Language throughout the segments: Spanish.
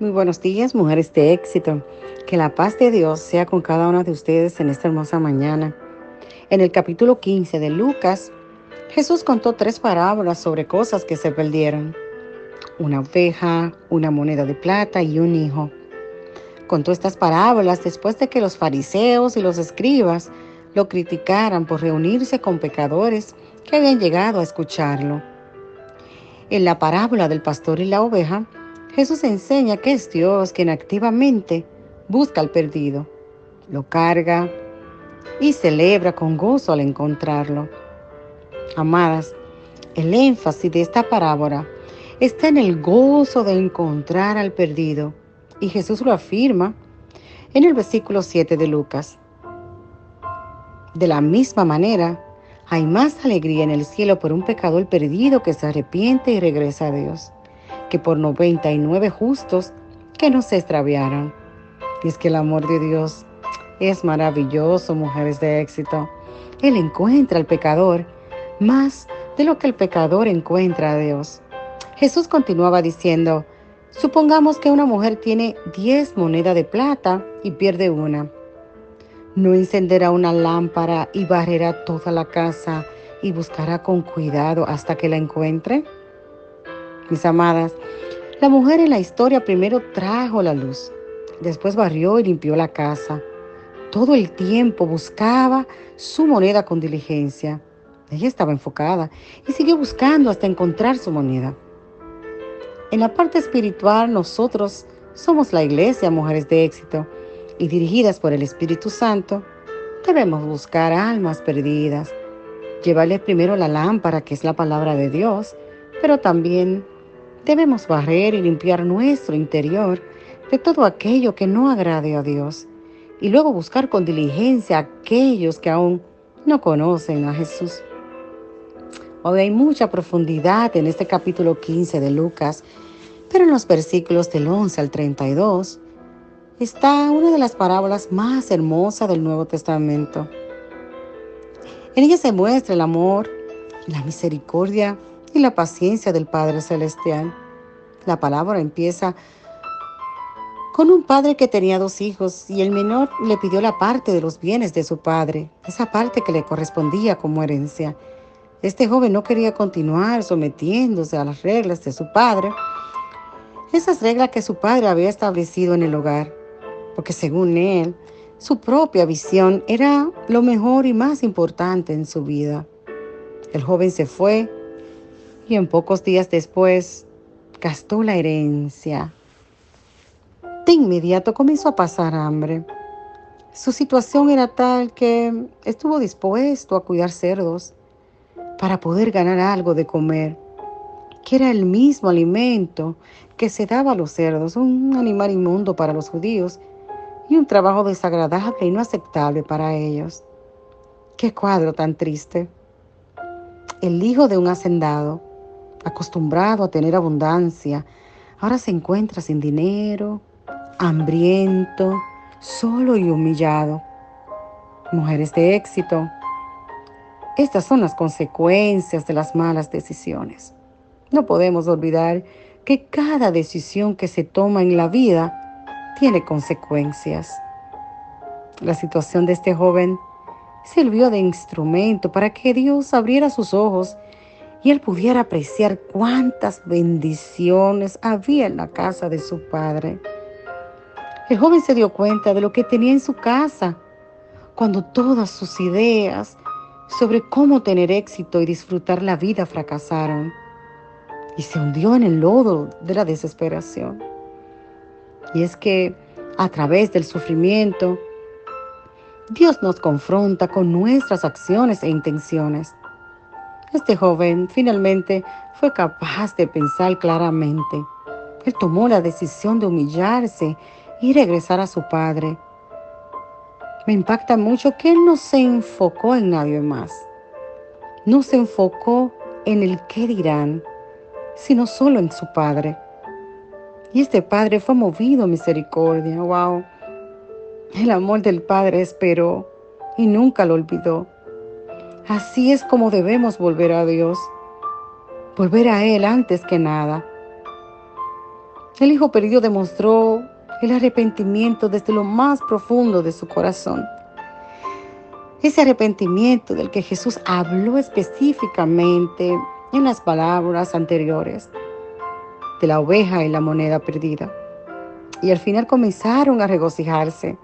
Muy buenos días, mujeres de éxito. Que la paz de Dios sea con cada una de ustedes en esta hermosa mañana. En el capítulo 15 de Lucas, Jesús contó tres parábolas sobre cosas que se perdieron. Una oveja, una moneda de plata y un hijo. Contó estas parábolas después de que los fariseos y los escribas lo criticaran por reunirse con pecadores que habían llegado a escucharlo. En la parábola del pastor y la oveja, Jesús enseña que es Dios quien activamente busca al perdido, lo carga y celebra con gozo al encontrarlo. Amadas, el énfasis de esta parábola está en el gozo de encontrar al perdido y Jesús lo afirma en el versículo 7 de Lucas. De la misma manera, hay más alegría en el cielo por un pecador perdido que se arrepiente y regresa a Dios que por 99 justos que no se extraviaron. Y es que el amor de Dios es maravilloso, mujeres de éxito. Él encuentra al pecador más de lo que el pecador encuentra a Dios. Jesús continuaba diciendo, supongamos que una mujer tiene 10 monedas de plata y pierde una. ¿No encenderá una lámpara y barrerá toda la casa y buscará con cuidado hasta que la encuentre? Mis amadas, la mujer en la historia primero trajo la luz, después barrió y limpió la casa. Todo el tiempo buscaba su moneda con diligencia. Ella estaba enfocada y siguió buscando hasta encontrar su moneda. En la parte espiritual nosotros somos la iglesia, mujeres de éxito, y dirigidas por el Espíritu Santo, debemos buscar almas perdidas, llevarles primero la lámpara, que es la palabra de Dios, pero también Debemos barrer y limpiar nuestro interior de todo aquello que no agrade a Dios y luego buscar con diligencia a aquellos que aún no conocen a Jesús. Hoy hay mucha profundidad en este capítulo 15 de Lucas, pero en los versículos del 11 al 32 está una de las parábolas más hermosas del Nuevo Testamento. En ella se muestra el amor, la misericordia y la paciencia del Padre Celestial. La palabra empieza con un padre que tenía dos hijos y el menor le pidió la parte de los bienes de su padre, esa parte que le correspondía como herencia. Este joven no quería continuar sometiéndose a las reglas de su padre, esas reglas que su padre había establecido en el hogar, porque según él, su propia visión era lo mejor y más importante en su vida. El joven se fue y en pocos días después gastó la herencia. De inmediato comenzó a pasar hambre. Su situación era tal que estuvo dispuesto a cuidar cerdos para poder ganar algo de comer, que era el mismo alimento que se daba a los cerdos, un animal inmundo para los judíos y un trabajo desagradable y no aceptable para ellos. Qué cuadro tan triste. El hijo de un hacendado acostumbrado a tener abundancia, ahora se encuentra sin dinero, hambriento, solo y humillado. Mujeres de éxito. Estas son las consecuencias de las malas decisiones. No podemos olvidar que cada decisión que se toma en la vida tiene consecuencias. La situación de este joven sirvió de instrumento para que Dios abriera sus ojos y él pudiera apreciar cuántas bendiciones había en la casa de su padre. El joven se dio cuenta de lo que tenía en su casa cuando todas sus ideas sobre cómo tener éxito y disfrutar la vida fracasaron y se hundió en el lodo de la desesperación. Y es que a través del sufrimiento, Dios nos confronta con nuestras acciones e intenciones. Este joven finalmente fue capaz de pensar claramente. Él tomó la decisión de humillarse y regresar a su padre. Me impacta mucho que él no se enfocó en nadie más. No se enfocó en el qué dirán, sino solo en su padre. Y este padre fue movido a misericordia. ¡Wow! El amor del padre esperó y nunca lo olvidó. Así es como debemos volver a Dios, volver a Él antes que nada. El hijo perdido demostró el arrepentimiento desde lo más profundo de su corazón. Ese arrepentimiento del que Jesús habló específicamente en las palabras anteriores de la oveja y la moneda perdida. Y al final comenzaron a regocijarse.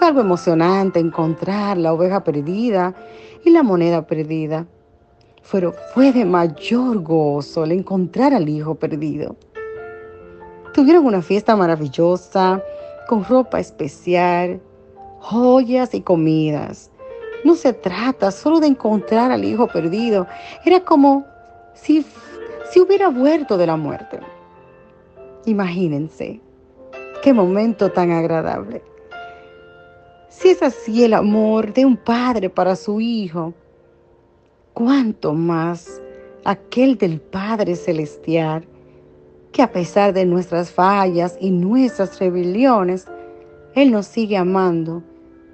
Algo emocionante encontrar la oveja perdida y la moneda perdida. Pero fue de mayor gozo el encontrar al hijo perdido. Tuvieron una fiesta maravillosa, con ropa especial, joyas y comidas. No se trata solo de encontrar al hijo perdido. Era como si, si hubiera vuelto de la muerte. Imagínense, qué momento tan agradable. Si es así el amor de un padre para su hijo, cuánto más aquel del Padre Celestial que a pesar de nuestras fallas y nuestras rebeliones, Él nos sigue amando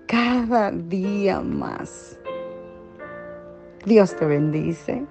cada día más. Dios te bendice.